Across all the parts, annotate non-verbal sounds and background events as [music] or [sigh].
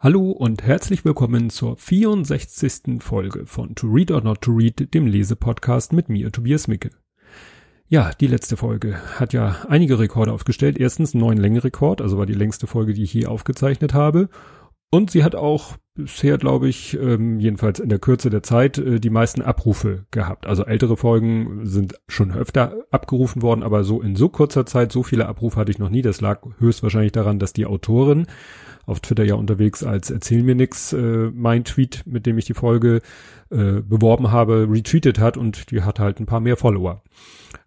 Hallo und herzlich willkommen zur 64. Folge von To Read or Not to Read, dem Lesepodcast mit mir, Tobias Micke. Ja, die letzte Folge hat ja einige Rekorde aufgestellt. Erstens einen neuen Längerekord, also war die längste Folge, die ich je aufgezeichnet habe. Und sie hat auch bisher, glaube ich, ähm, jedenfalls in der Kürze der Zeit, äh, die meisten Abrufe gehabt. Also ältere Folgen sind schon öfter abgerufen worden, aber so in so kurzer Zeit, so viele Abrufe hatte ich noch nie. Das lag höchstwahrscheinlich daran, dass die Autorin auf Twitter ja unterwegs als Erzähl mir nix äh, mein Tweet, mit dem ich die Folge äh, beworben habe, retweetet hat und die hat halt ein paar mehr Follower.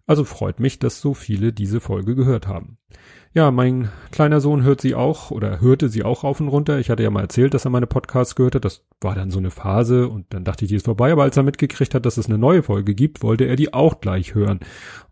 Also freut mich, dass so viele diese Folge gehört haben. Ja, mein kleiner Sohn hört sie auch oder hörte sie auch rauf und runter. Ich hatte ja mal erzählt, dass er meine Podcasts gehört hat. Das war dann so eine Phase und dann dachte ich, die ist vorbei. Aber als er mitgekriegt hat, dass es eine neue Folge gibt, wollte er die auch gleich hören.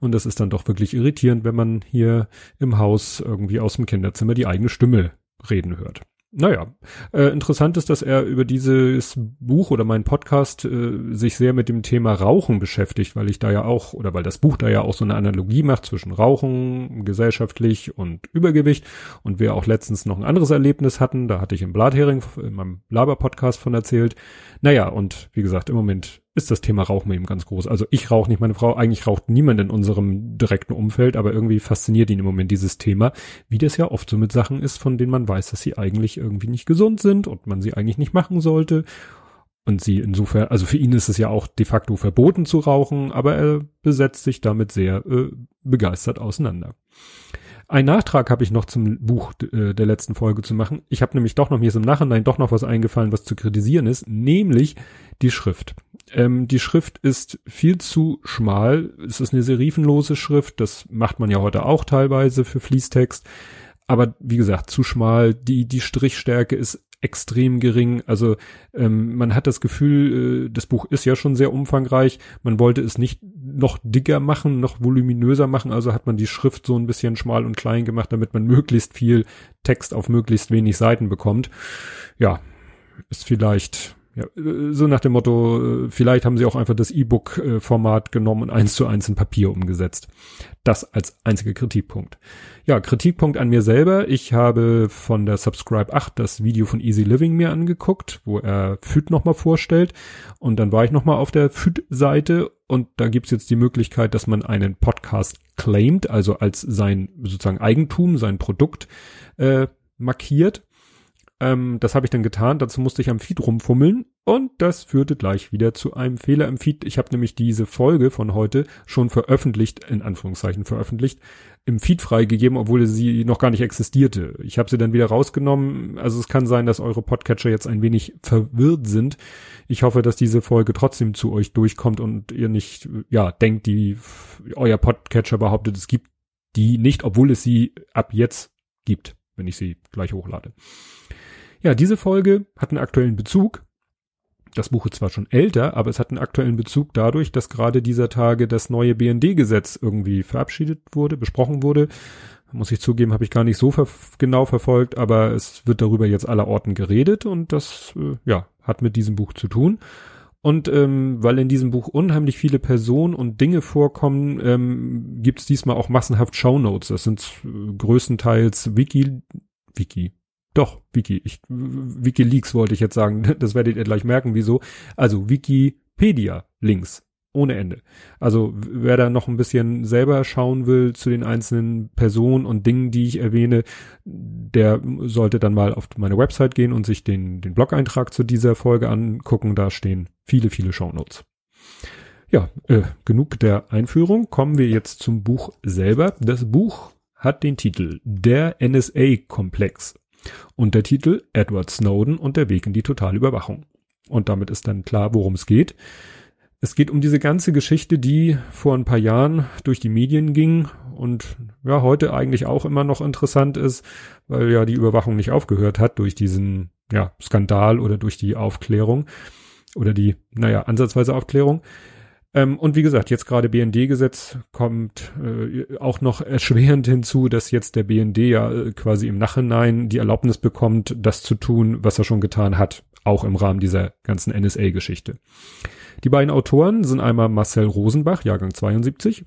Und das ist dann doch wirklich irritierend, wenn man hier im Haus irgendwie aus dem Kinderzimmer die eigene Stimme reden hört. Naja, äh, interessant ist, dass er über dieses Buch oder meinen Podcast äh, sich sehr mit dem Thema Rauchen beschäftigt, weil ich da ja auch, oder weil das Buch da ja auch so eine Analogie macht zwischen Rauchen, gesellschaftlich und Übergewicht und wir auch letztens noch ein anderes Erlebnis hatten, da hatte ich im Blathering in meinem Laber-Podcast von erzählt. Naja, und wie gesagt, im Moment ist das Thema Rauchen eben ganz groß. Also ich rauche nicht, meine Frau, eigentlich raucht niemand in unserem direkten Umfeld, aber irgendwie fasziniert ihn im Moment dieses Thema, wie das ja oft so mit Sachen ist, von denen man weiß, dass sie eigentlich irgendwie nicht gesund sind und man sie eigentlich nicht machen sollte. Und sie insofern, also für ihn ist es ja auch de facto verboten zu rauchen, aber er besetzt sich damit sehr äh, begeistert auseinander. Ein Nachtrag habe ich noch zum Buch äh, der letzten Folge zu machen. Ich habe nämlich doch noch, mir ist im Nachhinein doch noch was eingefallen, was zu kritisieren ist, nämlich die Schrift. Ähm, die Schrift ist viel zu schmal. Es ist eine serifenlose Schrift. Das macht man ja heute auch teilweise für Fließtext. Aber wie gesagt, zu schmal. Die, die Strichstärke ist extrem gering. Also ähm, man hat das Gefühl, äh, das Buch ist ja schon sehr umfangreich. Man wollte es nicht noch dicker machen, noch voluminöser machen. Also hat man die Schrift so ein bisschen schmal und klein gemacht, damit man möglichst viel Text auf möglichst wenig Seiten bekommt. Ja, ist vielleicht ja, äh, so nach dem Motto, äh, vielleicht haben sie auch einfach das E-Book-Format genommen und eins zu eins in Papier umgesetzt. Das als einziger Kritikpunkt. Ja, Kritikpunkt an mir selber. Ich habe von der Subscribe 8 das Video von Easy Living mir angeguckt, wo er FÜD nochmal vorstellt. Und dann war ich nochmal auf der FÜD-Seite und da gibt's jetzt die Möglichkeit, dass man einen Podcast claimt, also als sein sozusagen Eigentum, sein Produkt äh, markiert. Ähm, das habe ich dann getan. Dazu musste ich am Feed rumfummeln und das führte gleich wieder zu einem Fehler im Feed. Ich habe nämlich diese Folge von heute schon veröffentlicht, in Anführungszeichen veröffentlicht, im Feed freigegeben, obwohl sie noch gar nicht existierte. Ich habe sie dann wieder rausgenommen. Also es kann sein, dass eure Podcatcher jetzt ein wenig verwirrt sind. Ich hoffe, dass diese Folge trotzdem zu euch durchkommt und ihr nicht, ja, denkt, die euer Podcatcher behauptet, es gibt die nicht, obwohl es sie ab jetzt gibt, wenn ich sie gleich hochlade. Ja, diese Folge hat einen aktuellen Bezug. Das Buch ist zwar schon älter, aber es hat einen aktuellen Bezug dadurch, dass gerade dieser Tage das neue BND-Gesetz irgendwie verabschiedet wurde, besprochen wurde. Muss ich zugeben, habe ich gar nicht so ver genau verfolgt, aber es wird darüber jetzt aller Orten geredet und das äh, ja hat mit diesem Buch zu tun. Und ähm, weil in diesem Buch unheimlich viele Personen und Dinge vorkommen, ähm, gibt es diesmal auch massenhaft Shownotes. Das sind äh, größtenteils Wiki, Wiki, doch, Wiki. Ich, Wikileaks wollte ich jetzt sagen. [laughs] Das werdet ihr gleich merken, wieso. Also Wikipedia-Links. Ohne Ende. Also wer da noch ein bisschen selber schauen will zu den einzelnen Personen und Dingen, die ich erwähne, der sollte dann mal auf meine Website gehen und sich den, den Blog-Eintrag zu dieser Folge angucken. Da stehen viele, viele Shownotes. Ja, äh, genug der Einführung. Kommen wir jetzt zum Buch selber. Das Buch hat den Titel Der NSA-Komplex Untertitel Edward Snowden und der Weg in die totale Überwachung. Und damit ist dann klar, worum es geht. Es geht um diese ganze Geschichte, die vor ein paar Jahren durch die Medien ging und ja, heute eigentlich auch immer noch interessant ist, weil ja die Überwachung nicht aufgehört hat durch diesen ja, Skandal oder durch die Aufklärung oder die, naja, ansatzweise Aufklärung. Ähm, und wie gesagt, jetzt gerade BND-Gesetz kommt äh, auch noch erschwerend hinzu, dass jetzt der BND ja äh, quasi im Nachhinein die Erlaubnis bekommt, das zu tun, was er schon getan hat, auch im Rahmen dieser ganzen NSA-Geschichte. Die beiden Autoren sind einmal Marcel Rosenbach, Jahrgang 72.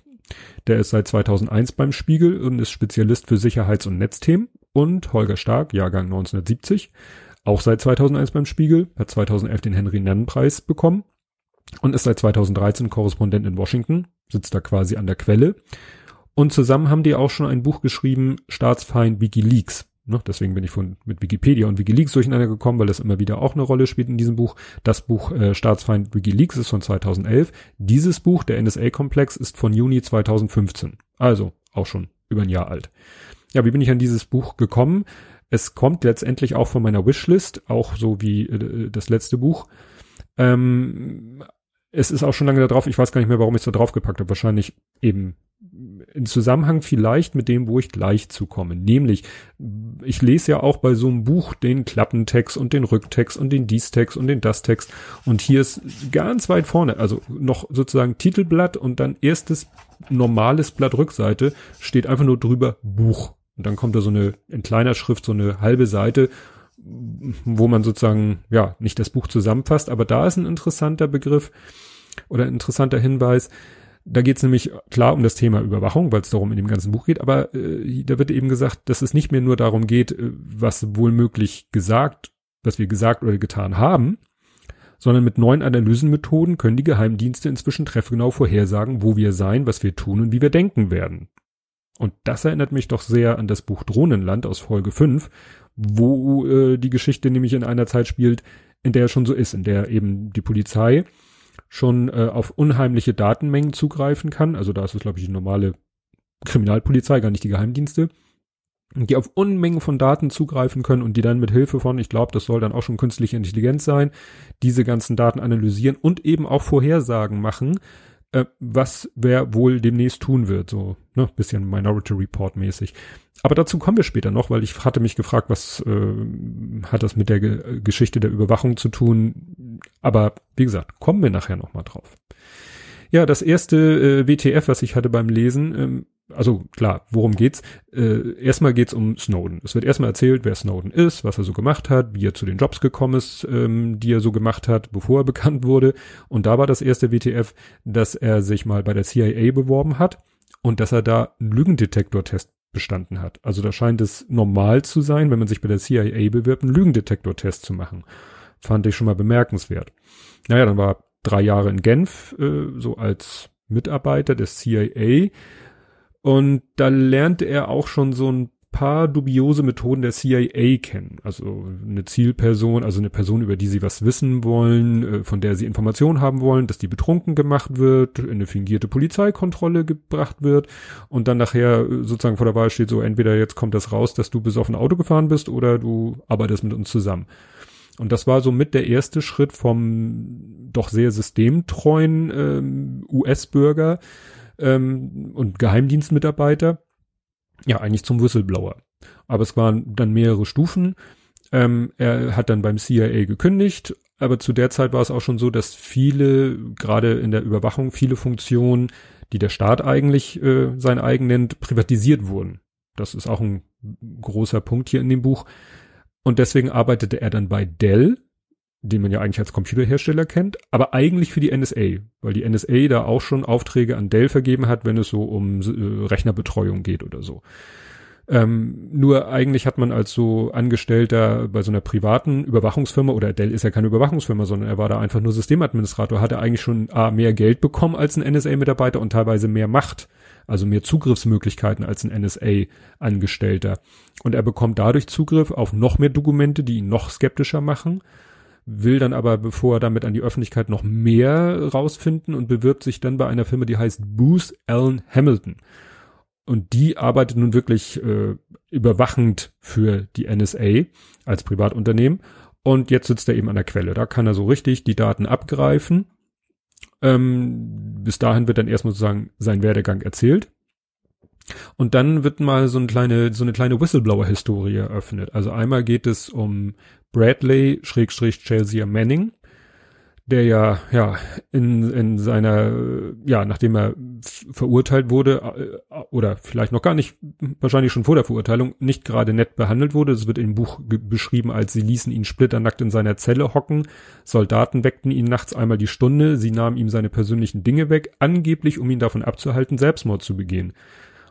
Der ist seit 2001 beim Spiegel und ist Spezialist für Sicherheits- und Netzthemen. Und Holger Stark, Jahrgang 1970 auch seit 2001 beim Spiegel, hat 2011 den Henry-Nannen-Preis bekommen und ist seit 2013 Korrespondent in Washington, sitzt da quasi an der Quelle. Und zusammen haben die auch schon ein Buch geschrieben, Staatsfeind Wikileaks. Ne, deswegen bin ich von, mit Wikipedia und Wikileaks durcheinander gekommen, weil das immer wieder auch eine Rolle spielt in diesem Buch. Das Buch äh, Staatsfeind Wikileaks ist von 2011. Dieses Buch, der NSA-Komplex, ist von Juni 2015. Also auch schon über ein Jahr alt. Ja, wie bin ich an dieses Buch gekommen? Es kommt letztendlich auch von meiner Wishlist, auch so wie äh, das letzte Buch. Ähm, es ist auch schon lange da drauf. Ich weiß gar nicht mehr, warum ich es da drauf gepackt habe. Wahrscheinlich eben in Zusammenhang vielleicht mit dem, wo ich gleich zukomme. Nämlich, ich lese ja auch bei so einem Buch den Klappentext und den Rücktext und den Diestext und den Das-Text. Und hier ist ganz weit vorne, also noch sozusagen Titelblatt und dann erstes normales Blatt Rückseite steht einfach nur drüber Buch. Und dann kommt da so eine, in kleiner Schrift so eine halbe Seite, wo man sozusagen, ja, nicht das Buch zusammenfasst, aber da ist ein interessanter Begriff oder ein interessanter Hinweis. Da geht es nämlich klar um das Thema Überwachung, weil es darum in dem ganzen Buch geht, aber äh, da wird eben gesagt, dass es nicht mehr nur darum geht, äh, was wohl möglich gesagt, was wir gesagt oder getan haben, sondern mit neuen Analysenmethoden können die Geheimdienste inzwischen treffgenau vorhersagen, wo wir sein, was wir tun und wie wir denken werden. Und das erinnert mich doch sehr an das Buch Drohnenland aus Folge 5, wo äh, die Geschichte nämlich in einer Zeit spielt, in der es schon so ist, in der eben die Polizei schon äh, auf unheimliche Datenmengen zugreifen kann. Also da ist es, glaube ich, die normale Kriminalpolizei, gar nicht die Geheimdienste. Die auf Unmengen von Daten zugreifen können und die dann mit Hilfe von, ich glaube, das soll dann auch schon künstliche Intelligenz sein, diese ganzen Daten analysieren und eben auch Vorhersagen machen, äh, was wer wohl demnächst tun wird, so ne, bisschen Minority Report mäßig. Aber dazu kommen wir später noch, weil ich hatte mich gefragt, was äh, hat das mit der Ge Geschichte der Überwachung zu tun. Aber wie gesagt, kommen wir nachher noch mal drauf. Ja, das erste äh, WTF, was ich hatte beim Lesen, ähm, also klar, worum geht's? Äh, erstmal geht's um Snowden. Es wird erstmal erzählt, wer Snowden ist, was er so gemacht hat, wie er zu den Jobs gekommen ist, ähm, die er so gemacht hat, bevor er [laughs] bekannt wurde. Und da war das erste WTF, dass er sich mal bei der CIA beworben hat und dass er da einen Lügendetektortest bestanden hat. Also da scheint es normal zu sein, wenn man sich bei der CIA bewirbt, einen Lügendetektortest zu machen. Fand ich schon mal bemerkenswert. Naja, dann war drei Jahre in Genf, äh, so als Mitarbeiter des CIA und da lernte er auch schon so ein paar dubiose Methoden der CIA kennen. Also eine Zielperson, also eine Person, über die sie was wissen wollen, äh, von der sie Informationen haben wollen, dass die betrunken gemacht wird, in eine fingierte Polizeikontrolle gebracht wird und dann nachher äh, sozusagen vor der Wahl steht so, entweder jetzt kommt das raus, dass du besoffen Auto gefahren bist oder du arbeitest mit uns zusammen. Und das war so mit der erste Schritt vom doch sehr systemtreuen ähm, US-Bürger, ähm, und Geheimdienstmitarbeiter, ja, eigentlich zum Whistleblower. Aber es waren dann mehrere Stufen. Ähm, er hat dann beim CIA gekündigt, aber zu der Zeit war es auch schon so, dass viele, gerade in der Überwachung, viele Funktionen, die der Staat eigentlich äh, sein eigen nennt, privatisiert wurden. Das ist auch ein großer Punkt hier in dem Buch. Und deswegen arbeitete er dann bei Dell, den man ja eigentlich als Computerhersteller kennt, aber eigentlich für die NSA, weil die NSA da auch schon Aufträge an Dell vergeben hat, wenn es so um äh, Rechnerbetreuung geht oder so. Ähm, nur eigentlich hat man als so Angestellter bei so einer privaten Überwachungsfirma, oder Dell ist ja keine Überwachungsfirma, sondern er war da einfach nur Systemadministrator, hat er eigentlich schon A, mehr Geld bekommen als ein NSA-Mitarbeiter und teilweise mehr Macht, also mehr Zugriffsmöglichkeiten als ein NSA-Angestellter. Und er bekommt dadurch Zugriff auf noch mehr Dokumente, die ihn noch skeptischer machen will dann aber, bevor er damit an die Öffentlichkeit noch mehr rausfinden und bewirbt sich dann bei einer Firma, die heißt Booth Allen Hamilton. Und die arbeitet nun wirklich äh, überwachend für die NSA als Privatunternehmen. Und jetzt sitzt er eben an der Quelle. Da kann er so richtig die Daten abgreifen. Ähm, bis dahin wird dann erstmal sozusagen sein Werdegang erzählt. Und dann wird mal so eine kleine, so eine kleine Whistleblower-Historie eröffnet. Also einmal geht es um Bradley, Schrägstrich Chelsea Manning, der ja, ja, in, in seiner, ja, nachdem er verurteilt wurde, äh, oder vielleicht noch gar nicht, wahrscheinlich schon vor der Verurteilung, nicht gerade nett behandelt wurde. Es wird im Buch beschrieben, als sie ließen ihn splitternackt in seiner Zelle hocken. Soldaten weckten ihn nachts einmal die Stunde. Sie nahmen ihm seine persönlichen Dinge weg, angeblich um ihn davon abzuhalten, Selbstmord zu begehen.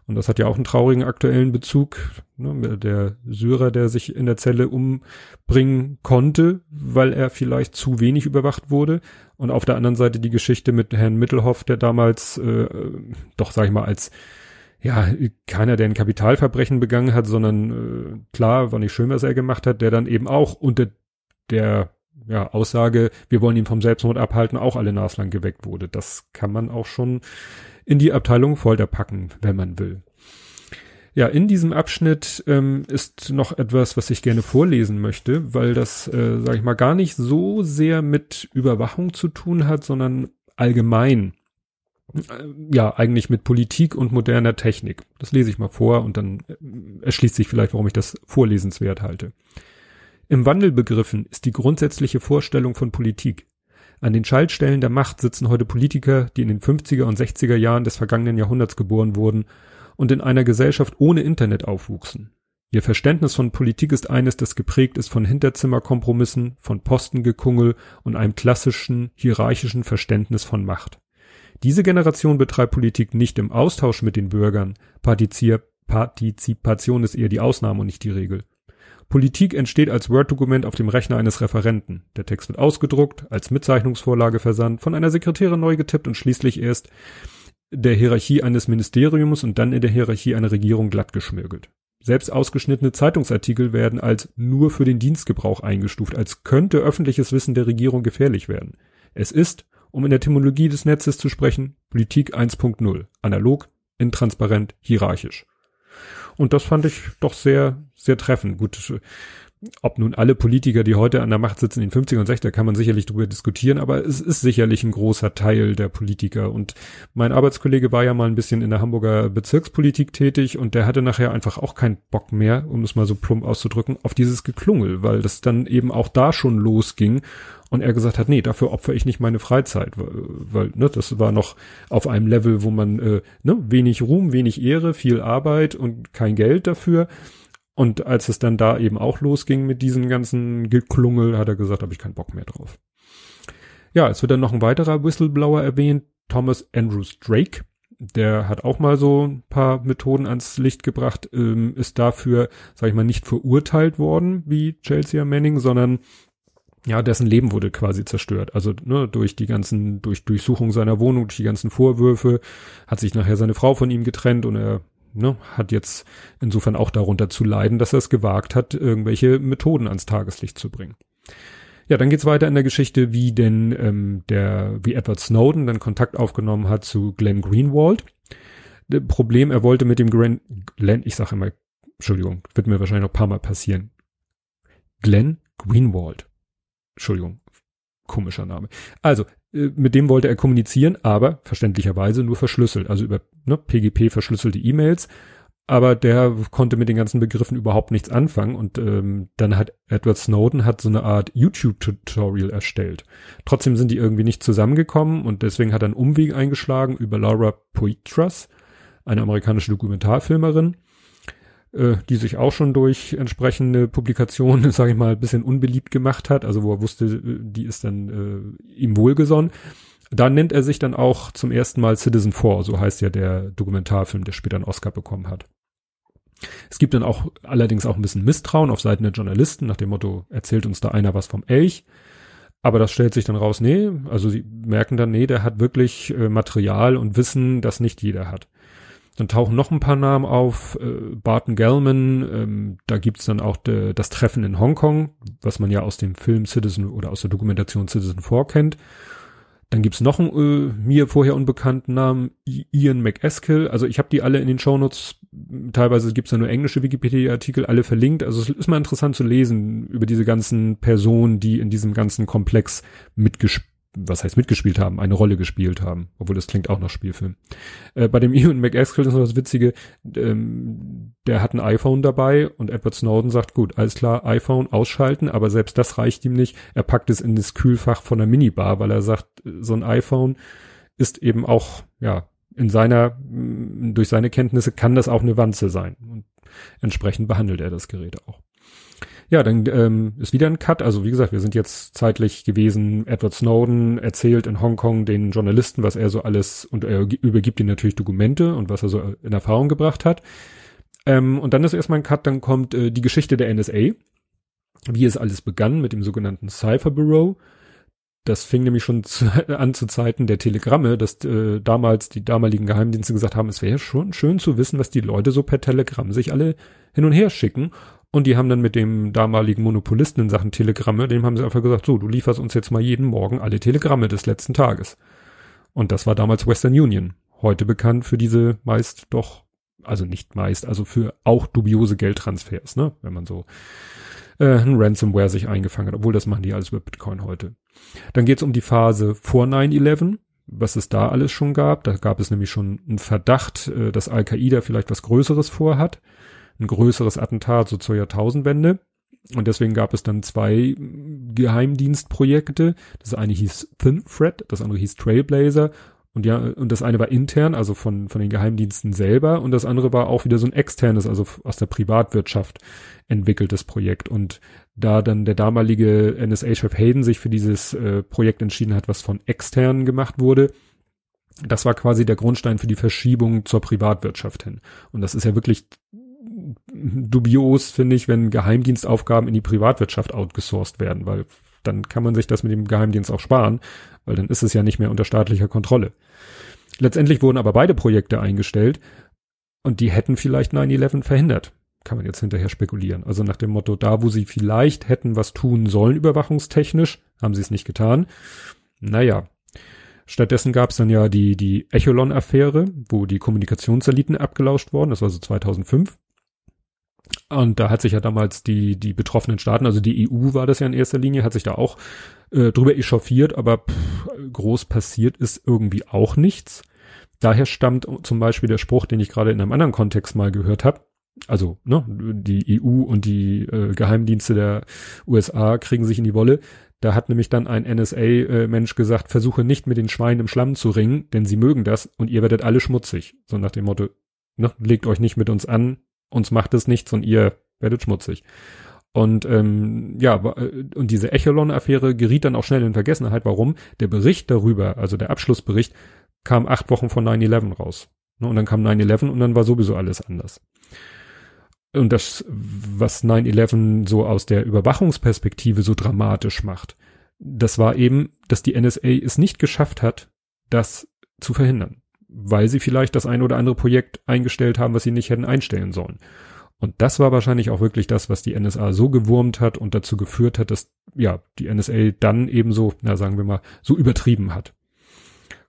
Und das hat ja auch einen traurigen aktuellen Bezug. Ne? Der Syrer, der sich in der Zelle umbringen konnte, weil er vielleicht zu wenig überwacht wurde. Und auf der anderen Seite die Geschichte mit Herrn Mittelhoff, der damals äh, doch, sag ich mal, als ja, keiner, der ein Kapitalverbrechen begangen hat, sondern äh, klar, war nicht schön, was er gemacht hat, der dann eben auch unter der ja, Aussage, wir wollen ihn vom Selbstmord abhalten, auch alle naslang geweckt wurde. Das kann man auch schon in die Abteilung Folter packen, wenn man will. Ja, in diesem Abschnitt ähm, ist noch etwas, was ich gerne vorlesen möchte, weil das, äh, sage ich mal, gar nicht so sehr mit Überwachung zu tun hat, sondern allgemein. Äh, ja, eigentlich mit Politik und moderner Technik. Das lese ich mal vor und dann äh, erschließt sich vielleicht, warum ich das vorlesenswert halte. Im Wandel begriffen ist die grundsätzliche Vorstellung von Politik. An den Schaltstellen der Macht sitzen heute Politiker, die in den 50er und 60er Jahren des vergangenen Jahrhunderts geboren wurden und in einer Gesellschaft ohne Internet aufwuchsen. Ihr Verständnis von Politik ist eines, das geprägt ist von Hinterzimmerkompromissen, von Postengekungel und einem klassischen, hierarchischen Verständnis von Macht. Diese Generation betreibt Politik nicht im Austausch mit den Bürgern. Partizipation ist eher die Ausnahme und nicht die Regel. Politik entsteht als Word-Dokument auf dem Rechner eines Referenten. Der Text wird ausgedruckt, als Mitzeichnungsvorlage versandt, von einer Sekretärin neu getippt und schließlich erst der Hierarchie eines Ministeriums und dann in der Hierarchie einer Regierung glattgeschmirgelt. Selbst ausgeschnittene Zeitungsartikel werden als nur für den Dienstgebrauch eingestuft, als könnte öffentliches Wissen der Regierung gefährlich werden. Es ist, um in der Etymologie des Netzes zu sprechen, Politik 1.0, analog, intransparent, hierarchisch. Und das fand ich doch sehr, sehr treffend. Gut, ob nun alle Politiker, die heute an der Macht sitzen, in den 50er und 60er, kann man sicherlich drüber diskutieren, aber es ist sicherlich ein großer Teil der Politiker. Und mein Arbeitskollege war ja mal ein bisschen in der Hamburger Bezirkspolitik tätig und der hatte nachher einfach auch keinen Bock mehr, um es mal so plump auszudrücken, auf dieses Geklungel, weil das dann eben auch da schon losging und er gesagt hat, nee, dafür opfer ich nicht meine Freizeit, weil, weil ne, das war noch auf einem Level, wo man äh, ne, wenig Ruhm, wenig Ehre, viel Arbeit und kein Geld dafür. Und als es dann da eben auch losging mit diesem ganzen Geklungel, hat er gesagt, habe ich keinen Bock mehr drauf. Ja, es wird dann noch ein weiterer Whistleblower erwähnt, Thomas Andrews Drake. Der hat auch mal so ein paar Methoden ans Licht gebracht, ähm, ist dafür, sag ich mal, nicht verurteilt worden wie Chelsea Manning, sondern ja, dessen Leben wurde quasi zerstört. Also ne, durch die ganzen, durch Durchsuchung seiner Wohnung, durch die ganzen Vorwürfe, hat sich nachher seine Frau von ihm getrennt und er ne, hat jetzt insofern auch darunter zu leiden, dass er es gewagt hat, irgendwelche Methoden ans Tageslicht zu bringen. Ja, dann geht's weiter in der Geschichte, wie denn ähm, der, wie Edward Snowden dann Kontakt aufgenommen hat zu Glenn Greenwald. Das Problem, er wollte mit dem Glenn, Glenn, ich sage immer, Entschuldigung, wird mir wahrscheinlich noch ein paar Mal passieren. Glenn Greenwald. Entschuldigung, komischer Name. Also, äh, mit dem wollte er kommunizieren, aber verständlicherweise nur verschlüsselt, also über ne, PGP verschlüsselte E-Mails. Aber der konnte mit den ganzen Begriffen überhaupt nichts anfangen und ähm, dann hat Edward Snowden hat so eine Art YouTube-Tutorial erstellt. Trotzdem sind die irgendwie nicht zusammengekommen und deswegen hat er einen Umweg eingeschlagen über Laura Poitras, eine amerikanische Dokumentarfilmerin äh, die sich auch schon durch entsprechende Publikationen, [laughs] sage ich mal, ein bisschen unbeliebt gemacht hat, also wo er wusste, äh, die ist dann äh, ihm wohlgesonnen. Da nennt er sich dann auch zum ersten Mal Citizen 4, so heißt ja der Dokumentarfilm, der später einen Oscar bekommen hat. Es gibt dann auch allerdings auch ein bisschen Misstrauen auf Seiten der Journalisten nach dem Motto, erzählt uns da einer was vom Elch. Aber das stellt sich dann raus, nee, also sie merken dann, nee, der hat wirklich äh, Material und Wissen, das nicht jeder hat. Dann tauchen noch ein paar Namen auf. Äh, Barton Gellman, ähm, da gibt's dann auch de, das Treffen in Hongkong, was man ja aus dem Film Citizen oder aus der Dokumentation Citizen 4 kennt. Dann gibt's noch einen äh, mir vorher unbekannten Namen, Ian McEskill. Also ich habe die alle in den Shownotes, teilweise gibt's da nur englische Wikipedia-Artikel, alle verlinkt. Also es ist mal interessant zu lesen über diese ganzen Personen, die in diesem ganzen Komplex mitgespielt was heißt mitgespielt haben, eine Rolle gespielt haben, obwohl das klingt auch nach Spielfilm. Äh, bei dem Ewan McEskill ist noch das Witzige, ähm, der hat ein iPhone dabei und Edward Snowden sagt, gut, alles klar, iPhone ausschalten, aber selbst das reicht ihm nicht. Er packt es in das Kühlfach von der Minibar, weil er sagt, so ein iPhone ist eben auch, ja, in seiner, durch seine Kenntnisse kann das auch eine Wanze sein. Und entsprechend behandelt er das Gerät auch. Ja, dann ähm, ist wieder ein Cut. Also wie gesagt, wir sind jetzt zeitlich gewesen. Edward Snowden erzählt in Hongkong den Journalisten, was er so alles und er übergibt ihnen natürlich Dokumente und was er so in Erfahrung gebracht hat. Ähm, und dann ist erstmal ein Cut. Dann kommt äh, die Geschichte der NSA, wie es alles begann mit dem sogenannten Cypher Bureau. Das fing nämlich schon zu, [laughs] an zu Zeiten der Telegramme, dass äh, damals die damaligen Geheimdienste gesagt haben, es wäre schon schön zu wissen, was die Leute so per Telegramm sich alle hin und her schicken. Und die haben dann mit dem damaligen Monopolisten in Sachen Telegramme, dem haben sie einfach gesagt, so, du lieferst uns jetzt mal jeden Morgen alle Telegramme des letzten Tages. Und das war damals Western Union. Heute bekannt für diese meist doch, also nicht meist, also für auch dubiose Geldtransfers, ne, wenn man so äh, ein Ransomware sich eingefangen hat, obwohl das machen die alles über Bitcoin heute. Dann geht es um die Phase vor 9-11, was es da alles schon gab. Da gab es nämlich schon einen Verdacht, äh, dass Al-Qaida vielleicht was Größeres vorhat ein größeres Attentat so zur Jahrtausendwende. Und deswegen gab es dann zwei Geheimdienstprojekte. Das eine hieß Thin Thread, das andere hieß Trailblazer. Und ja, und das eine war intern, also von, von den Geheimdiensten selber. Und das andere war auch wieder so ein externes, also aus der Privatwirtschaft entwickeltes Projekt. Und da dann der damalige NSA-Chef Hayden sich für dieses äh, Projekt entschieden hat, was von externen gemacht wurde, das war quasi der Grundstein für die Verschiebung zur Privatwirtschaft hin. Und das ist ja wirklich dubios, finde ich, wenn Geheimdienstaufgaben in die Privatwirtschaft outgesourced werden, weil dann kann man sich das mit dem Geheimdienst auch sparen, weil dann ist es ja nicht mehr unter staatlicher Kontrolle. Letztendlich wurden aber beide Projekte eingestellt und die hätten vielleicht 9-11 verhindert. Kann man jetzt hinterher spekulieren. Also nach dem Motto, da wo sie vielleicht hätten was tun sollen, überwachungstechnisch, haben sie es nicht getan. Naja. Stattdessen gab es dann ja die, die Echelon-Affäre, wo die Kommunikationseliten abgelauscht wurden. Das war so 2005. Und da hat sich ja damals die, die betroffenen Staaten, also die EU war das ja in erster Linie, hat sich da auch äh, drüber echauffiert, aber pff, groß passiert ist irgendwie auch nichts. Daher stammt zum Beispiel der Spruch, den ich gerade in einem anderen Kontext mal gehört habe. Also, ne, die EU und die äh, Geheimdienste der USA kriegen sich in die Wolle. Da hat nämlich dann ein NSA-Mensch äh, gesagt, versuche nicht mit den Schweinen im Schlamm zu ringen, denn sie mögen das und ihr werdet alle schmutzig. So nach dem Motto, ne, legt euch nicht mit uns an, uns macht es nichts und ihr werdet schmutzig. Und ähm, ja, äh, und diese Echelon-Affäre geriet dann auch schnell in Vergessenheit. Warum? Der Bericht darüber, also der Abschlussbericht, kam acht Wochen von 9-11 raus. Ne, und dann kam 9-11 und dann war sowieso alles anders. Und das, was 9-11 so aus der Überwachungsperspektive so dramatisch macht, das war eben, dass die NSA es nicht geschafft hat, das zu verhindern weil sie vielleicht das ein oder andere Projekt eingestellt haben, was sie nicht hätten einstellen sollen. Und das war wahrscheinlich auch wirklich das, was die NSA so gewurmt hat und dazu geführt hat, dass ja die NSA dann ebenso, na sagen wir mal, so übertrieben hat.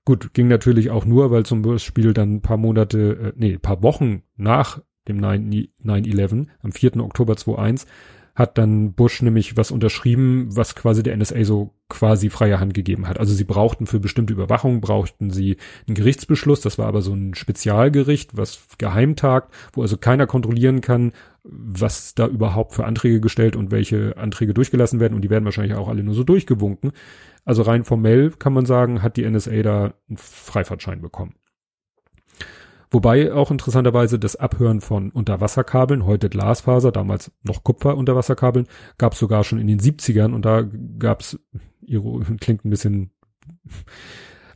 Gut, ging natürlich auch nur, weil zum Beispiel dann ein paar Monate, äh, nee, paar Wochen nach dem 9-11, am 4. Oktober 2001, hat dann Bush nämlich was unterschrieben, was quasi der NSA so quasi freie Hand gegeben hat. Also sie brauchten für bestimmte Überwachung, brauchten sie einen Gerichtsbeschluss, das war aber so ein Spezialgericht, was geheim tagt, wo also keiner kontrollieren kann, was da überhaupt für Anträge gestellt und welche Anträge durchgelassen werden und die werden wahrscheinlich auch alle nur so durchgewunken. Also rein formell kann man sagen, hat die NSA da einen Freifahrtschein bekommen. Wobei auch interessanterweise das Abhören von Unterwasserkabeln, heute Glasfaser, damals noch Kupfer-Unterwasserkabeln, gab es sogar schon in den 70ern und da gab es, [laughs] klingt ein bisschen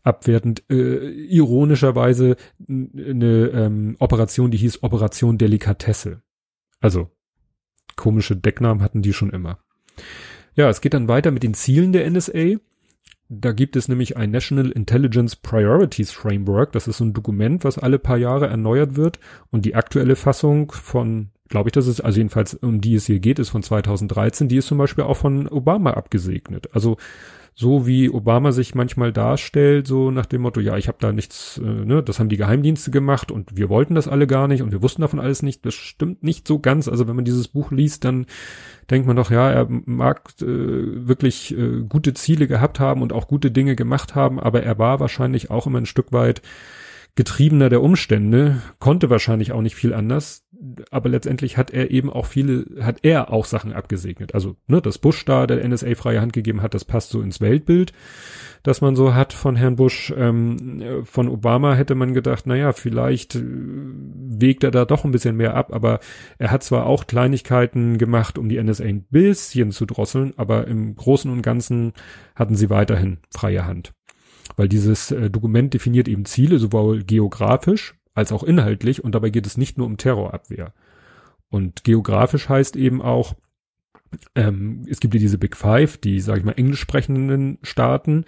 abwertend, äh, ironischerweise eine ähm, Operation, die hieß Operation Delikatesse. Also komische Decknamen hatten die schon immer. Ja, es geht dann weiter mit den Zielen der NSA. Da gibt es nämlich ein National Intelligence Priorities Framework. Das ist so ein Dokument, was alle paar Jahre erneuert wird. Und die aktuelle Fassung von, glaube ich, das ist, also jedenfalls um die es hier geht, ist von 2013. Die ist zum Beispiel auch von Obama abgesegnet. Also so wie Obama sich manchmal darstellt, so nach dem Motto, ja, ich habe da nichts, äh, ne, das haben die Geheimdienste gemacht und wir wollten das alle gar nicht und wir wussten davon alles nicht. Das stimmt nicht so ganz. Also wenn man dieses Buch liest, dann denkt man doch, ja, er mag äh, wirklich äh, gute Ziele gehabt haben und auch gute Dinge gemacht haben, aber er war wahrscheinlich auch immer ein Stück weit Getriebener der Umstände, konnte wahrscheinlich auch nicht viel anders, aber letztendlich hat er eben auch viele, hat er auch Sachen abgesegnet. Also, ne, das Bush da der NSA freie Hand gegeben hat, das passt so ins Weltbild, das man so hat von Herrn Bush. Ähm, von Obama hätte man gedacht, naja, vielleicht äh, wägt er da doch ein bisschen mehr ab, aber er hat zwar auch Kleinigkeiten gemacht, um die NSA ein bisschen zu drosseln, aber im Großen und Ganzen hatten sie weiterhin freie Hand. Weil dieses äh, Dokument definiert eben Ziele, sowohl geografisch als auch inhaltlich, und dabei geht es nicht nur um Terrorabwehr. Und geografisch heißt eben auch, ähm, es gibt ja diese Big Five, die, sag ich mal, englisch sprechenden Staaten,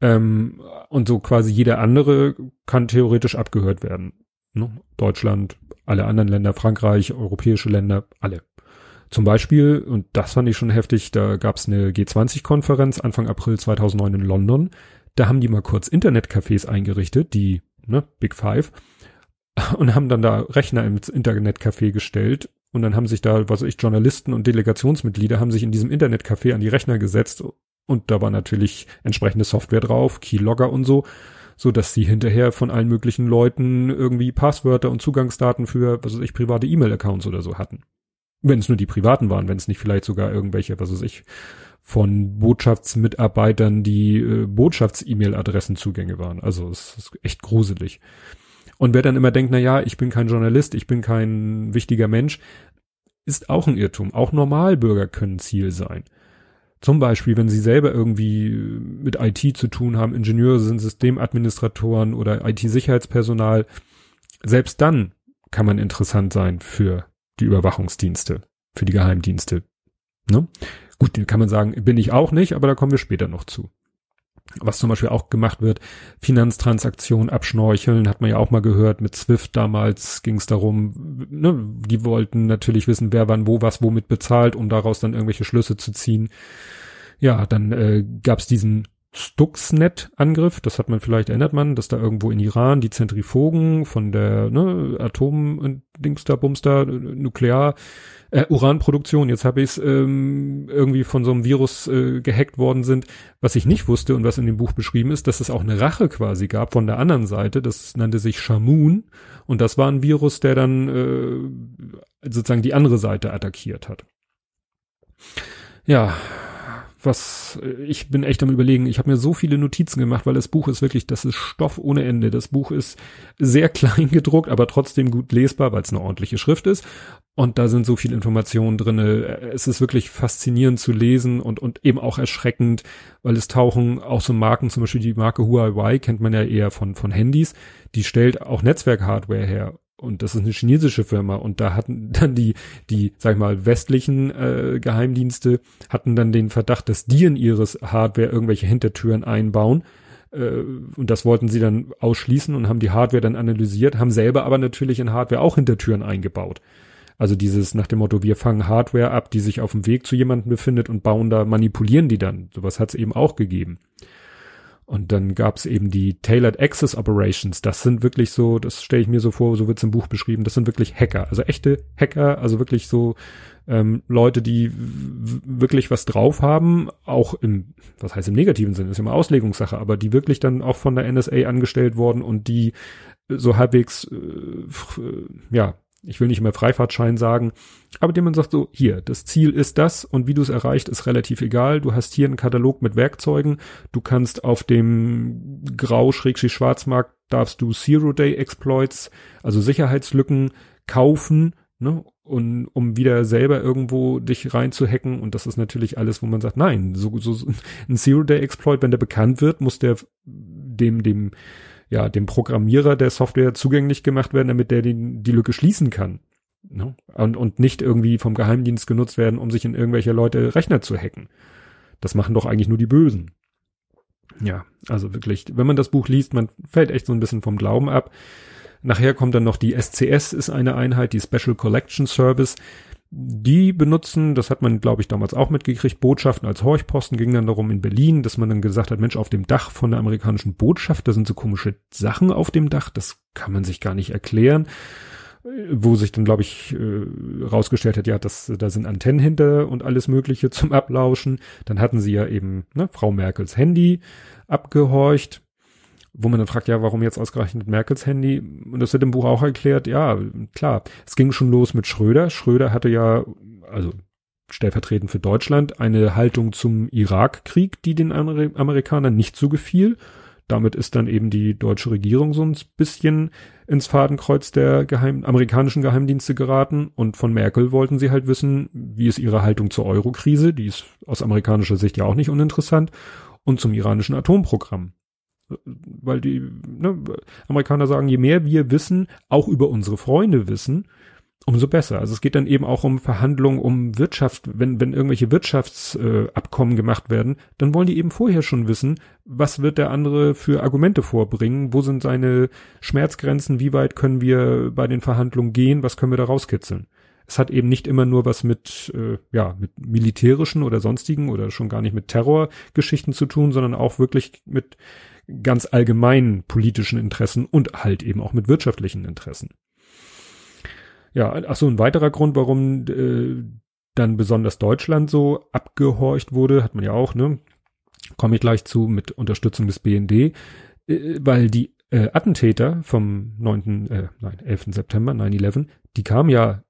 ähm, und so quasi jeder andere kann theoretisch abgehört werden. Ne? Deutschland, alle anderen Länder, Frankreich, europäische Länder, alle. Zum Beispiel, und das fand ich schon heftig, da gab es eine G20-Konferenz Anfang April 2009 in London. Da haben die mal kurz Internetcafés eingerichtet, die ne, Big Five, und haben dann da Rechner ins Internetcafé gestellt und dann haben sich da, was weiß ich, Journalisten und Delegationsmitglieder haben sich in diesem Internetcafé an die Rechner gesetzt und da war natürlich entsprechende Software drauf, Keylogger und so, so dass sie hinterher von allen möglichen Leuten irgendwie Passwörter und Zugangsdaten für, was weiß ich, private E-Mail-Accounts oder so hatten. Wenn es nur die privaten waren, wenn es nicht vielleicht sogar irgendwelche, was weiß ich, von Botschaftsmitarbeitern, die äh, Botschafts-E-Mail-Adressen Zugänge waren. Also es ist echt gruselig. Und wer dann immer denkt, na ja, ich bin kein Journalist, ich bin kein wichtiger Mensch, ist auch ein Irrtum. Auch Normalbürger können Ziel sein. Zum Beispiel, wenn sie selber irgendwie mit IT zu tun haben, Ingenieure sind Systemadministratoren oder IT-Sicherheitspersonal, selbst dann kann man interessant sein für die Überwachungsdienste, für die Geheimdienste. Ne? Gut, kann man sagen, bin ich auch nicht, aber da kommen wir später noch zu. Was zum Beispiel auch gemacht wird, Finanztransaktionen abschnorcheln, hat man ja auch mal gehört, mit Swift damals ging es darum, ne, die wollten natürlich wissen, wer wann wo was womit bezahlt, um daraus dann irgendwelche Schlüsse zu ziehen. Ja, dann äh, gab es diesen Stuxnet-Angriff, das hat man vielleicht, erinnert man, dass da irgendwo in Iran die Zentrifugen von der ne, Atom-Dingster, Bumster, Nuklear, äh, Uranproduktion, jetzt habe ich es ähm, irgendwie von so einem Virus äh, gehackt worden sind. Was ich nicht wusste und was in dem Buch beschrieben ist, dass es auch eine Rache quasi gab von der anderen Seite. Das nannte sich Shamoon und das war ein Virus, der dann äh, sozusagen die andere Seite attackiert hat. Ja, was ich bin echt am überlegen. Ich habe mir so viele Notizen gemacht, weil das Buch ist wirklich, das ist Stoff ohne Ende. Das Buch ist sehr [laughs] klein gedruckt, aber trotzdem gut lesbar, weil es eine ordentliche Schrift ist. Und da sind so viele Informationen drinne. Es ist wirklich faszinierend zu lesen und, und eben auch erschreckend, weil es tauchen auch so Marken, zum Beispiel die Marke Huawei kennt man ja eher von, von Handys. Die stellt auch Netzwerkhardware her und das ist eine chinesische Firma und da hatten [laughs] dann die die sag ich mal westlichen äh, Geheimdienste hatten dann den Verdacht, dass die in ihres Hardware irgendwelche Hintertüren einbauen äh, und das wollten sie dann ausschließen und haben die Hardware dann analysiert, haben selber aber natürlich in Hardware auch Hintertüren eingebaut. Also dieses nach dem Motto, wir fangen Hardware ab, die sich auf dem Weg zu jemandem befindet und bauen da, manipulieren die dann. Sowas hat es eben auch gegeben. Und dann gab's eben die Tailored Access Operations. Das sind wirklich so, das stelle ich mir so vor, so wird's im Buch beschrieben, das sind wirklich Hacker, also echte Hacker, also wirklich so ähm, Leute, die wirklich was drauf haben, auch im, was heißt im negativen Sinne, ist ja immer Auslegungssache, aber die wirklich dann auch von der NSA angestellt worden und die so halbwegs, äh, ja, ich will nicht mehr Freifahrtschein sagen, aber dem man sagt so, hier, das Ziel ist das und wie du es erreicht, ist relativ egal. Du hast hier einen Katalog mit Werkzeugen. Du kannst auf dem Grau-Schwarzmarkt darfst du Zero-Day-Exploits, also Sicherheitslücken kaufen, ne, und um wieder selber irgendwo dich reinzuhacken. Und das ist natürlich alles, wo man sagt, nein, so, so ein Zero-Day-Exploit, wenn der bekannt wird, muss der dem, dem, ja, dem Programmierer der Software zugänglich gemacht werden, damit der den, die Lücke schließen kann. Ne? Und, und nicht irgendwie vom Geheimdienst genutzt werden, um sich in irgendwelche Leute Rechner zu hacken. Das machen doch eigentlich nur die Bösen. Ja, also wirklich, wenn man das Buch liest, man fällt echt so ein bisschen vom Glauben ab. Nachher kommt dann noch die SCS, ist eine Einheit, die Special Collection Service. Die benutzen, das hat man, glaube ich, damals auch mitgekriegt, Botschaften als Horchposten, ging dann darum in Berlin, dass man dann gesagt hat, Mensch, auf dem Dach von der amerikanischen Botschaft, da sind so komische Sachen auf dem Dach, das kann man sich gar nicht erklären. Wo sich dann, glaube ich, äh, rausgestellt hat, ja, das, da sind Antennen hinter und alles Mögliche zum Ablauschen. Dann hatten sie ja eben ne, Frau Merkels Handy abgehorcht wo man dann fragt, ja, warum jetzt ausgerechnet Merkels Handy? Und das wird im Buch auch erklärt, ja, klar, es ging schon los mit Schröder. Schröder hatte ja, also stellvertretend für Deutschland, eine Haltung zum Irakkrieg, die den Amer Amerikanern nicht so gefiel. Damit ist dann eben die deutsche Regierung so ein bisschen ins Fadenkreuz der geheim, amerikanischen Geheimdienste geraten und von Merkel wollten sie halt wissen, wie ist ihre Haltung zur Euro-Krise, die ist aus amerikanischer Sicht ja auch nicht uninteressant, und zum iranischen Atomprogramm. Weil die ne, Amerikaner sagen, je mehr wir wissen, auch über unsere Freunde wissen, umso besser. Also es geht dann eben auch um Verhandlungen, um Wirtschaft. Wenn, wenn irgendwelche Wirtschaftsabkommen äh, gemacht werden, dann wollen die eben vorher schon wissen, was wird der andere für Argumente vorbringen, wo sind seine Schmerzgrenzen, wie weit können wir bei den Verhandlungen gehen, was können wir da rauskitzeln. Es hat eben nicht immer nur was mit, äh, ja, mit militärischen oder sonstigen oder schon gar nicht mit Terrorgeschichten zu tun, sondern auch wirklich mit ganz allgemeinen politischen Interessen und halt eben auch mit wirtschaftlichen Interessen. Ja, ach so, ein weiterer Grund, warum äh, dann besonders Deutschland so abgehorcht wurde, hat man ja auch, ne? Komme ich gleich zu mit Unterstützung des BND, äh, weil die äh, Attentäter vom 9., äh, nein, 11. September, 9-11, die kamen ja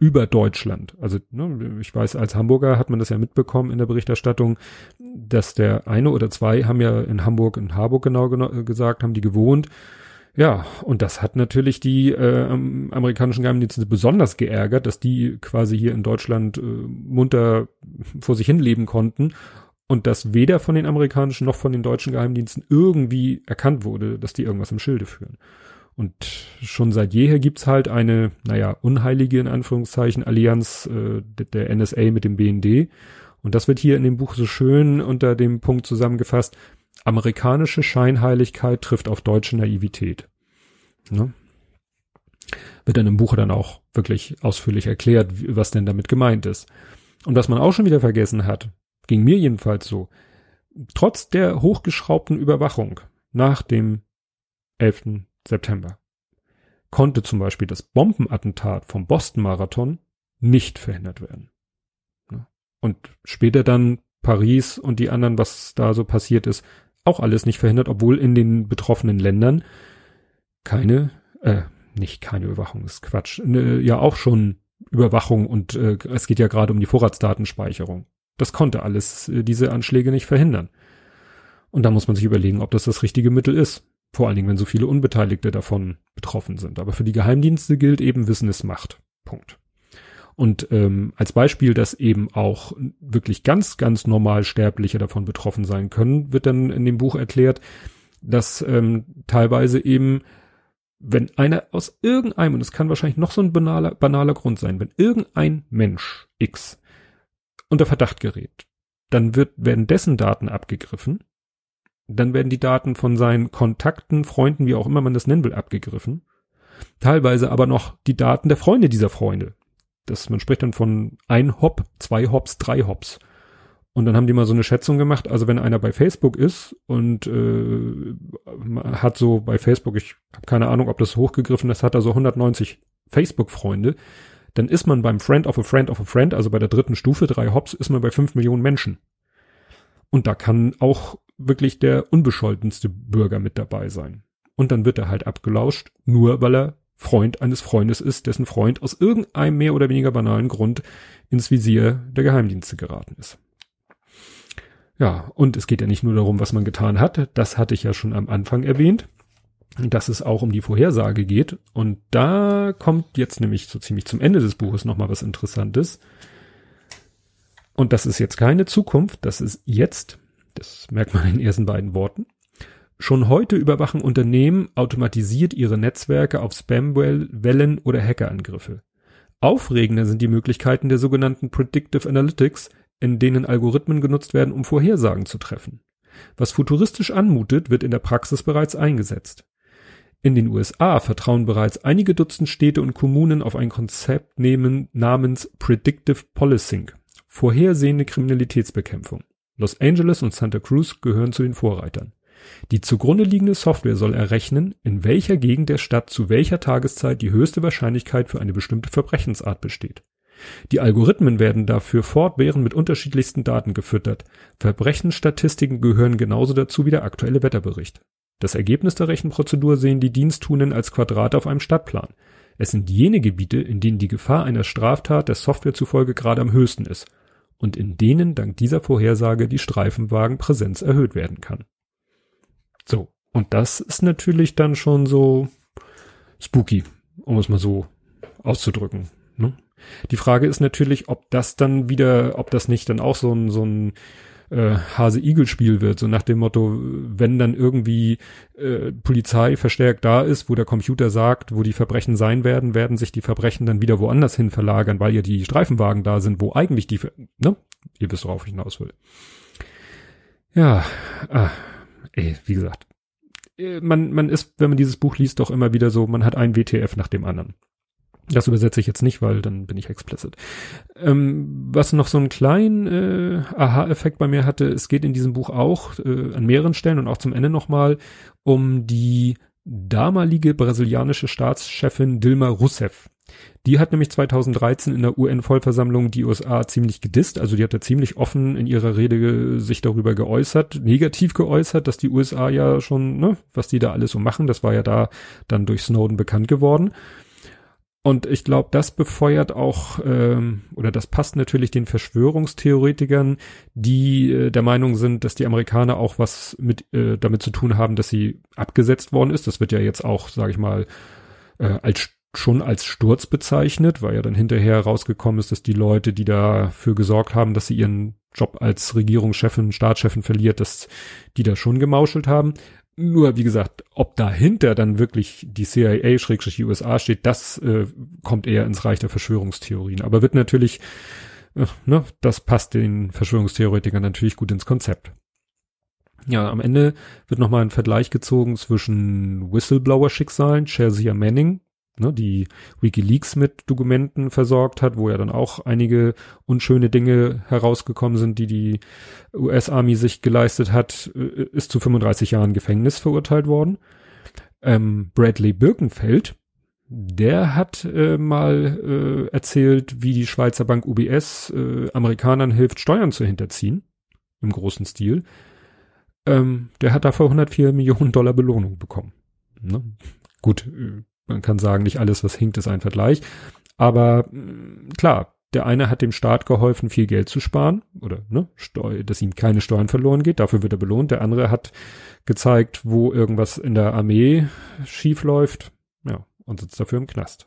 über Deutschland. Also ne, ich weiß, als Hamburger hat man das ja mitbekommen in der Berichterstattung, dass der eine oder zwei haben ja in Hamburg, in Harburg genau, gesagt, haben die gewohnt ja, und das hat natürlich die äh, amerikanischen Geheimdienste besonders geärgert, dass die quasi hier in Deutschland äh, munter vor sich hin leben konnten und dass weder von den amerikanischen noch von den deutschen Geheimdiensten irgendwie erkannt wurde, dass die irgendwas im Schilde führen. Und schon seit jeher gibt's halt eine, naja, unheilige in Anführungszeichen Allianz äh, der NSA mit dem BND. Und das wird hier in dem Buch so schön unter dem Punkt zusammengefasst, Amerikanische Scheinheiligkeit trifft auf deutsche Naivität. Ne? Wird dann im Buche dann auch wirklich ausführlich erklärt, was denn damit gemeint ist. Und was man auch schon wieder vergessen hat, ging mir jedenfalls so, trotz der hochgeschraubten Überwachung nach dem 11. September konnte zum Beispiel das Bombenattentat vom Boston Marathon nicht verhindert werden. Und später dann Paris und die anderen, was da so passiert ist, auch alles nicht verhindert, obwohl in den betroffenen Ländern keine, äh, nicht keine Überwachung, ist Quatsch, ne, ja auch schon Überwachung und äh, es geht ja gerade um die Vorratsdatenspeicherung. Das konnte alles äh, diese Anschläge nicht verhindern. Und da muss man sich überlegen, ob das das richtige Mittel ist. Vor allen Dingen, wenn so viele Unbeteiligte davon betroffen sind. Aber für die Geheimdienste gilt eben, Wissen ist Macht. Punkt. Und ähm, als Beispiel, dass eben auch wirklich ganz, ganz normal Sterbliche davon betroffen sein können, wird dann in dem Buch erklärt, dass ähm, teilweise eben, wenn einer aus irgendeinem, und es kann wahrscheinlich noch so ein banaler, banaler Grund sein, wenn irgendein Mensch X unter Verdacht gerät, dann wird, werden dessen Daten abgegriffen, dann werden die Daten von seinen Kontakten, Freunden, wie auch immer man das nennen will, abgegriffen. Teilweise aber noch die Daten der Freunde dieser Freunde das, man spricht dann von ein Hop, zwei Hops, drei Hops. Und dann haben die mal so eine Schätzung gemacht, also wenn einer bei Facebook ist und äh, hat so bei Facebook, ich habe keine Ahnung, ob das hochgegriffen ist, hat er so 190 Facebook-Freunde, dann ist man beim Friend of a Friend of a Friend, also bei der dritten Stufe, drei Hops, ist man bei fünf Millionen Menschen. Und da kann auch wirklich der unbescholtenste Bürger mit dabei sein. Und dann wird er halt abgelauscht, nur weil er Freund eines Freundes ist, dessen Freund aus irgendeinem mehr oder weniger banalen Grund ins Visier der Geheimdienste geraten ist. Ja, und es geht ja nicht nur darum, was man getan hat, das hatte ich ja schon am Anfang erwähnt, dass es auch um die Vorhersage geht. Und da kommt jetzt nämlich so ziemlich zum Ende des Buches nochmal was Interessantes. Und das ist jetzt keine Zukunft, das ist jetzt, das merkt man in den ersten beiden Worten, Schon heute überwachen Unternehmen automatisiert ihre Netzwerke auf Spamwellen oder Hackerangriffe. Aufregender sind die Möglichkeiten der sogenannten Predictive Analytics, in denen Algorithmen genutzt werden, um Vorhersagen zu treffen. Was futuristisch anmutet, wird in der Praxis bereits eingesetzt. In den USA vertrauen bereits einige Dutzend Städte und Kommunen auf ein Konzept namens Predictive Policing, vorhersehende Kriminalitätsbekämpfung. Los Angeles und Santa Cruz gehören zu den Vorreitern. Die zugrunde liegende Software soll errechnen, in welcher Gegend der Stadt zu welcher Tageszeit die höchste Wahrscheinlichkeit für eine bestimmte Verbrechensart besteht. Die Algorithmen werden dafür fortwährend mit unterschiedlichsten Daten gefüttert. Verbrechensstatistiken gehören genauso dazu wie der aktuelle Wetterbericht. Das Ergebnis der Rechenprozedur sehen die Diensttuenden als Quadrat auf einem Stadtplan. Es sind jene Gebiete, in denen die Gefahr einer Straftat der Software zufolge gerade am höchsten ist und in denen dank dieser Vorhersage die Streifenwagenpräsenz erhöht werden kann. So, und das ist natürlich dann schon so spooky, um es mal so auszudrücken. Ne? Die Frage ist natürlich, ob das dann wieder, ob das nicht dann auch so ein, so ein äh, Hase-Igel-Spiel wird, so nach dem Motto, wenn dann irgendwie äh, Polizei verstärkt da ist, wo der Computer sagt, wo die Verbrechen sein werden, werden sich die Verbrechen dann wieder woanders hin verlagern, weil ja die Streifenwagen da sind, wo eigentlich die, ne? Ihr wisst, worauf ich hinaus will. Ja, ah, ey, wie gesagt, äh, man, man ist, wenn man dieses Buch liest, doch immer wieder so, man hat ein WTF nach dem anderen. Das übersetze ich jetzt nicht, weil dann bin ich explicit. Ähm, was noch so einen kleinen äh, Aha-Effekt bei mir hatte, es geht in diesem Buch auch äh, an mehreren Stellen und auch zum Ende nochmal um die damalige brasilianische Staatschefin Dilma Rousseff. Die hat nämlich 2013 in der UN-Vollversammlung die USA ziemlich gedisst. Also die hat da ziemlich offen in ihrer Rede sich darüber geäußert, negativ geäußert, dass die USA ja schon, ne, was die da alles so machen, das war ja da dann durch Snowden bekannt geworden. Und ich glaube, das befeuert auch, ähm, oder das passt natürlich den Verschwörungstheoretikern, die äh, der Meinung sind, dass die Amerikaner auch was mit äh, damit zu tun haben, dass sie abgesetzt worden ist. Das wird ja jetzt auch, sage ich mal, äh, als schon als Sturz bezeichnet, weil ja dann hinterher rausgekommen ist, dass die Leute, die dafür gesorgt haben, dass sie ihren Job als Regierungschefin, Staatschefin verliert, dass die da schon gemauschelt haben. Nur, wie gesagt, ob dahinter dann wirklich die CIA-USA steht, das äh, kommt eher ins Reich der Verschwörungstheorien. Aber wird natürlich, äh, ne, das passt den Verschwörungstheoretikern natürlich gut ins Konzept. Ja, am Ende wird nochmal ein Vergleich gezogen zwischen Whistleblower-Schicksalen, Chelsea Manning, ne, die WikiLeaks mit Dokumenten versorgt hat, wo ja dann auch einige unschöne Dinge herausgekommen sind, die die US-Army sich geleistet hat, äh, ist zu 35 Jahren Gefängnis verurteilt worden. Ähm, Bradley Birkenfeld, der hat äh, mal äh, erzählt, wie die Schweizer Bank UBS äh, Amerikanern hilft, Steuern zu hinterziehen, im großen Stil. Ähm, der hat dafür 104 Millionen Dollar Belohnung bekommen. Ne? Gut, äh, man kann sagen, nicht alles, was hinkt, ist ein Vergleich. Aber mm, klar, der eine hat dem Staat geholfen, viel Geld zu sparen oder ne, Steu dass ihm keine Steuern verloren geht. Dafür wird er belohnt. Der andere hat gezeigt, wo irgendwas in der Armee schief läuft. Ja, und sitzt dafür im Knast.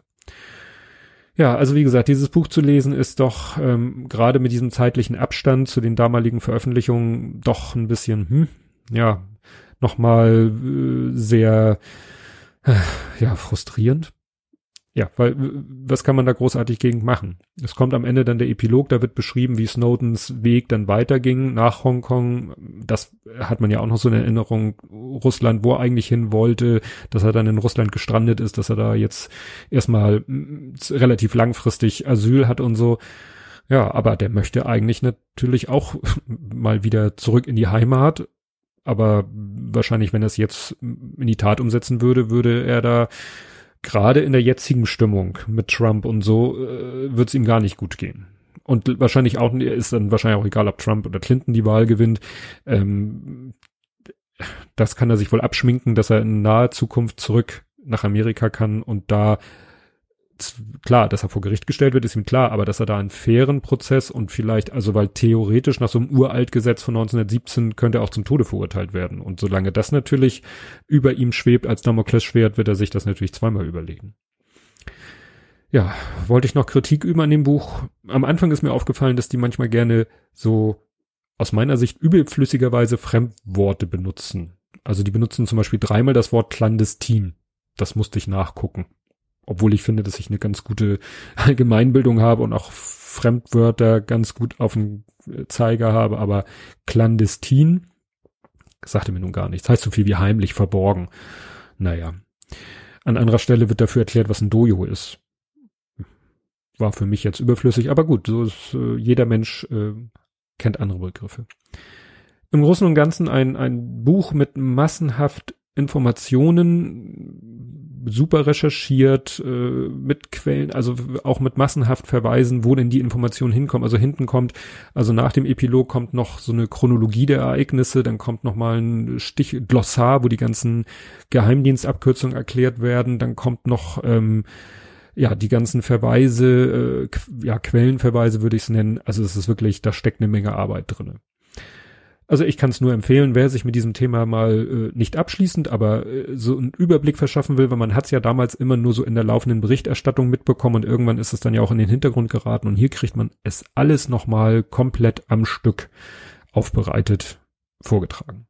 Ja, also wie gesagt, dieses Buch zu lesen ist doch ähm, gerade mit diesem zeitlichen Abstand zu den damaligen Veröffentlichungen doch ein bisschen, hm, ja, nochmal äh, sehr ja, frustrierend. Ja, weil was kann man da großartig gegen machen? Es kommt am Ende dann der Epilog, da wird beschrieben, wie Snowdens Weg dann weiterging nach Hongkong. Das hat man ja auch noch so eine Erinnerung. Russland, wo er eigentlich hin wollte, dass er dann in Russland gestrandet ist, dass er da jetzt erstmal relativ langfristig Asyl hat und so. Ja, aber der möchte eigentlich natürlich auch [laughs] mal wieder zurück in die Heimat aber wahrscheinlich, wenn er es jetzt in die Tat umsetzen würde, würde er da gerade in der jetzigen Stimmung mit Trump und so, äh, wird es ihm gar nicht gut gehen. Und wahrscheinlich auch, ist dann wahrscheinlich auch egal, ob Trump oder Clinton die Wahl gewinnt. Ähm, das kann er sich wohl abschminken, dass er in naher Zukunft zurück nach Amerika kann und da klar, dass er vor Gericht gestellt wird, ist ihm klar, aber dass er da einen fairen Prozess und vielleicht, also weil theoretisch nach so einem Uraltgesetz von 1917 könnte er auch zum Tode verurteilt werden. Und solange das natürlich über ihm schwebt als Damoklesschwert, wird er sich das natürlich zweimal überlegen. Ja, wollte ich noch Kritik üben an dem Buch. Am Anfang ist mir aufgefallen, dass die manchmal gerne so aus meiner Sicht übelflüssigerweise Fremdworte benutzen. Also die benutzen zum Beispiel dreimal das Wort clandestin. Das musste ich nachgucken obwohl ich finde, dass ich eine ganz gute Allgemeinbildung habe und auch Fremdwörter ganz gut auf dem Zeiger habe, aber clandestin sagte mir nun gar nichts. Heißt so viel wie heimlich verborgen. Naja. An anderer Stelle wird dafür erklärt, was ein Dojo ist. War für mich jetzt überflüssig, aber gut, so ist äh, jeder Mensch äh, kennt andere Begriffe. Im Großen und Ganzen ein, ein Buch mit massenhaft Informationen, super recherchiert, äh, mit Quellen, also auch mit massenhaft Verweisen, wo denn die Informationen hinkommen. Also hinten kommt, also nach dem Epilog kommt noch so eine Chronologie der Ereignisse, dann kommt noch mal ein Stich, Glossar, wo die ganzen Geheimdienstabkürzungen erklärt werden, dann kommt noch ähm, ja, die ganzen Verweise, äh, ja, Quellenverweise würde ich es nennen. Also es ist wirklich, da steckt eine Menge Arbeit drinne. Also ich kann es nur empfehlen, wer sich mit diesem Thema mal äh, nicht abschließend, aber äh, so einen Überblick verschaffen will, weil man hat es ja damals immer nur so in der laufenden Berichterstattung mitbekommen und irgendwann ist es dann ja auch in den Hintergrund geraten und hier kriegt man es alles nochmal komplett am Stück aufbereitet vorgetragen.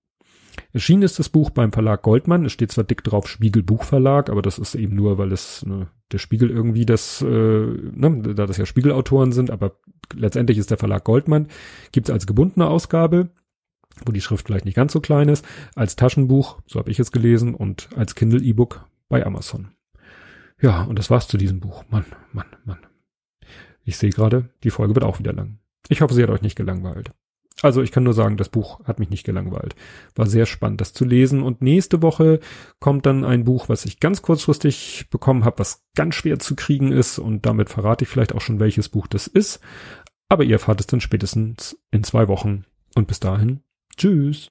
Erschienen ist das Buch beim Verlag Goldmann. Es steht zwar dick drauf Spiegel Buchverlag, aber das ist eben nur, weil es ne, der Spiegel irgendwie das, äh, ne, da das ja Spiegelautoren sind, aber letztendlich ist der Verlag Goldmann. Gibt es als gebundene Ausgabe, wo die Schrift vielleicht nicht ganz so klein ist, als Taschenbuch, so habe ich es gelesen, und als Kindle E-Book bei Amazon. Ja, und das war's zu diesem Buch. Mann, Mann, Mann. Ich sehe gerade, die Folge wird auch wieder lang. Ich hoffe, sie hat euch nicht gelangweilt. Also ich kann nur sagen, das Buch hat mich nicht gelangweilt. War sehr spannend, das zu lesen. Und nächste Woche kommt dann ein Buch, was ich ganz kurzfristig bekommen habe, was ganz schwer zu kriegen ist. Und damit verrate ich vielleicht auch schon, welches Buch das ist. Aber ihr erfahrt es dann spätestens in zwei Wochen. Und bis dahin, Tschüss.